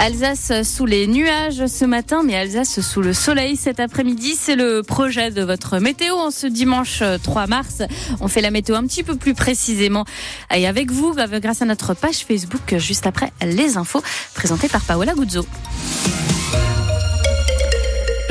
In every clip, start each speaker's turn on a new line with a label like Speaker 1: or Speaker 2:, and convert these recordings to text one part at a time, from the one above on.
Speaker 1: Alsace sous les nuages ce matin, mais Alsace sous le soleil cet après-midi. C'est le projet de votre météo en ce dimanche 3 mars. On fait la météo un petit peu plus précisément et avec vous grâce à notre page Facebook juste après les infos présentées par Paola Guzzo.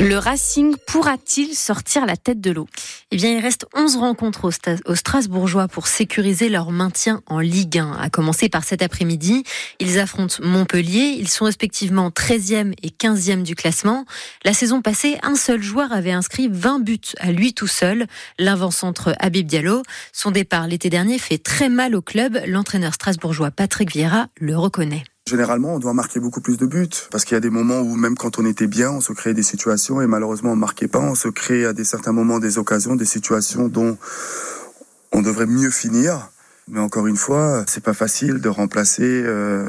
Speaker 1: Le Racing pourra-t-il sortir la tête de l'eau?
Speaker 2: Eh bien, il reste 11 rencontres aux, Strasbourgeois pour sécuriser leur maintien en Ligue 1, à commencer par cet après-midi. Ils affrontent Montpellier. Ils sont respectivement 13e et 15e du classement. La saison passée, un seul joueur avait inscrit 20 buts à lui tout seul, l'invent-centre Habib Diallo. Son départ l'été dernier fait très mal au club. L'entraîneur strasbourgeois Patrick Vieira le reconnaît.
Speaker 3: Généralement, on doit marquer beaucoup plus de buts parce qu'il y a des moments où même quand on était bien, on se créait des situations et malheureusement on marquait pas. On se crée à des certains moments des occasions, des situations dont on devrait mieux finir. Mais encore une fois, c'est pas facile de remplacer euh,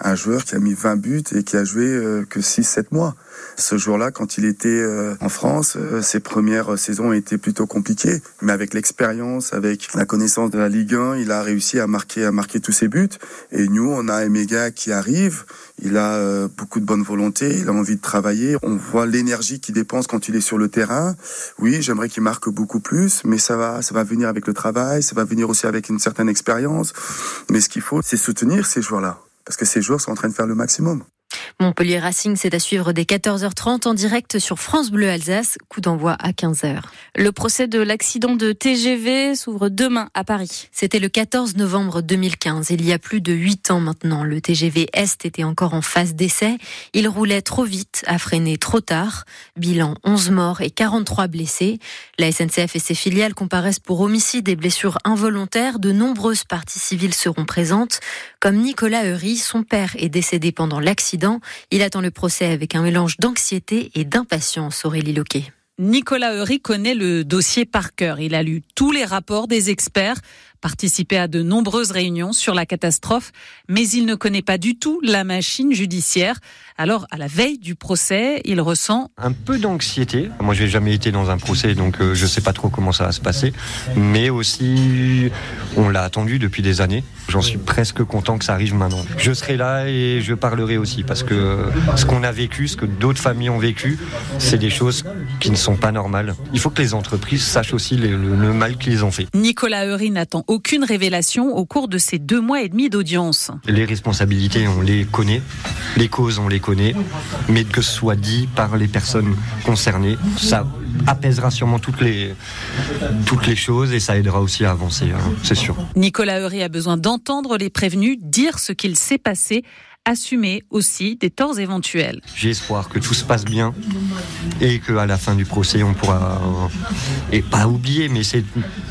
Speaker 3: un joueur qui a mis 20 buts et qui a joué euh, que 6-7 mois. Ce jour-là, quand il était euh, en France, ses premières saisons étaient plutôt compliquées. Mais avec l'expérience, avec la connaissance de la Ligue 1, il a réussi à marquer, à marquer tous ses buts. Et nous, on a Emega qui arrive. Il a beaucoup de bonne volonté, il a envie de travailler. On voit l'énergie qu'il dépense quand il est sur le terrain. Oui, j'aimerais qu'il marque beaucoup plus, mais ça va, ça va venir avec le travail, ça va venir aussi avec une certaine expérience. Mais ce qu'il faut, c'est soutenir ces joueurs-là. Parce que ces joueurs sont en train de faire le maximum.
Speaker 2: Montpellier Racing, c'est à suivre dès 14h30 en direct sur France Bleu Alsace. Coup d'envoi à 15h.
Speaker 1: Le procès de l'accident de TGV s'ouvre demain à Paris.
Speaker 2: C'était le 14 novembre 2015. Il y a plus de 8 ans maintenant. Le TGV Est était encore en phase d'essai. Il roulait trop vite, a freiné trop tard. Bilan 11 morts et 43 blessés. La SNCF et ses filiales comparaissent pour homicide et blessures involontaires. De nombreuses parties civiles seront présentes. Comme Nicolas Eury, son père est décédé pendant l'accident. Il attend le procès avec un mélange d'anxiété et d'impatience, Aurélie Loquet.
Speaker 4: Nicolas Eury connaît le dossier par cœur. Il a lu tous les rapports des experts participé à de nombreuses réunions sur la catastrophe, mais il ne connaît pas du tout la machine judiciaire. Alors, à la veille du procès, il ressent
Speaker 5: un peu d'anxiété. Moi, je n'ai jamais été dans un procès, donc euh, je ne sais pas trop comment ça va se passer. Mais aussi, on l'a attendu depuis des années. J'en suis presque content que ça arrive maintenant. Je serai là et je parlerai aussi, parce que ce qu'on a vécu, ce que d'autres familles ont vécu, c'est des choses qui ne sont pas normales. Il faut que les entreprises sachent aussi le, mal qu'ils ont fait.
Speaker 4: Nicolas Eury n'attend aucune révélation au cours de ces deux mois et demi d'audience.
Speaker 5: Les responsabilités, on les connaît, les causes, on les connaît, mais que ce soit dit par les personnes concernées, ça apaisera sûrement toutes les, toutes les choses et ça aidera aussi à avancer, hein, c'est sûr.
Speaker 4: Nicolas Heury a besoin d'entendre les prévenus dire ce qu'il s'est passé assumer aussi des torts éventuels.
Speaker 5: J'ai espoir que tout se passe bien et qu'à la fin du procès, on pourra, et pas oublier, mais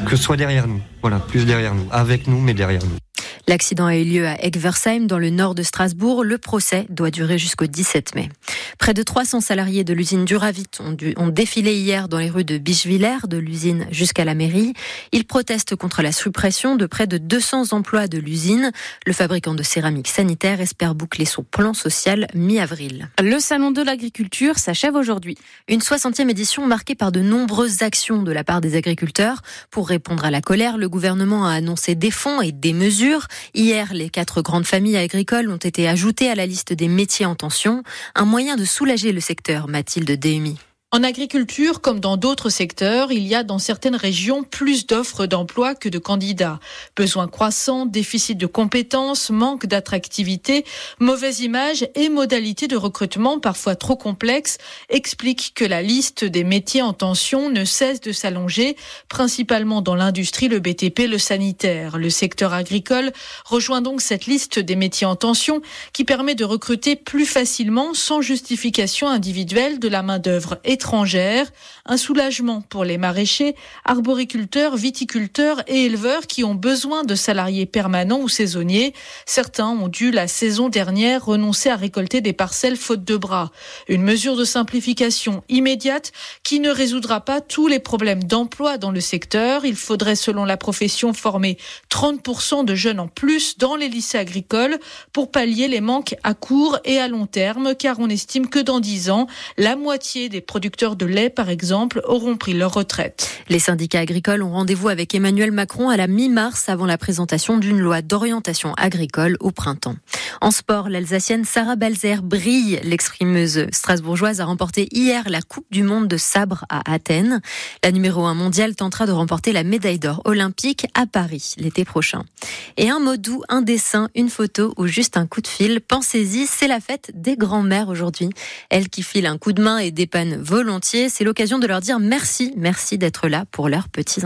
Speaker 5: que ce soit derrière nous. Voilà, plus derrière nous, avec nous, mais derrière nous.
Speaker 2: L'accident a eu lieu à Egversheim, dans le nord de Strasbourg. Le procès doit durer jusqu'au 17 mai. Près de 300 salariés de l'usine Duravit ont, ont, défilé hier dans les rues de Bichevillers, de l'usine jusqu'à la mairie. Ils protestent contre la suppression de près de 200 emplois de l'usine. Le fabricant de céramique sanitaire espère boucler son plan social mi-avril.
Speaker 1: Le salon de l'agriculture s'achève aujourd'hui.
Speaker 2: Une 60e édition marquée par de nombreuses actions de la part des agriculteurs. Pour répondre à la colère, le gouvernement a annoncé des fonds et des mesures. Hier, les quatre grandes familles agricoles ont été ajoutées à la liste des métiers en tension, un moyen de soulager le secteur, Mathilde Dehumi.
Speaker 6: En agriculture, comme dans d'autres secteurs, il y a dans certaines régions plus d'offres d'emploi que de candidats. Besoins croissants, déficit de compétences, manque d'attractivité, mauvaise image et modalités de recrutement parfois trop complexes expliquent que la liste des métiers en tension ne cesse de s'allonger, principalement dans l'industrie, le BTP, le sanitaire. Le secteur agricole rejoint donc cette liste des métiers en tension qui permet de recruter plus facilement sans justification individuelle de la main-d'œuvre étrangère, un soulagement pour les maraîchers, arboriculteurs, viticulteurs et éleveurs qui ont besoin de salariés permanents ou saisonniers. Certains ont dû la saison dernière renoncer à récolter des parcelles faute de bras. Une mesure de simplification immédiate qui ne résoudra pas tous les problèmes d'emploi dans le secteur. Il faudrait, selon la profession, former 30% de jeunes en plus dans les lycées agricoles pour pallier les manques à court et à long terme, car on estime que dans 10 ans, la moitié des producteurs producteurs de lait, par exemple, auront pris leur retraite.
Speaker 2: Les syndicats agricoles ont rendez-vous avec Emmanuel Macron à la mi-mars avant la présentation d'une loi d'orientation agricole au printemps. En sport, l'Alsacienne Sarah Balzer brille. L'exprimeuse strasbourgeoise a remporté hier la Coupe du Monde de sabre à Athènes. La numéro 1 mondiale tentera de remporter la médaille d'or olympique à Paris l'été prochain. Et un mot doux, un dessin, une photo ou juste un coup de fil. Pensez-y, c'est la fête des grands-mères aujourd'hui. Elles qui filent un coup de main et dépannent volontiers. C'est l'occasion de leur dire merci, merci d'être là pour leurs petits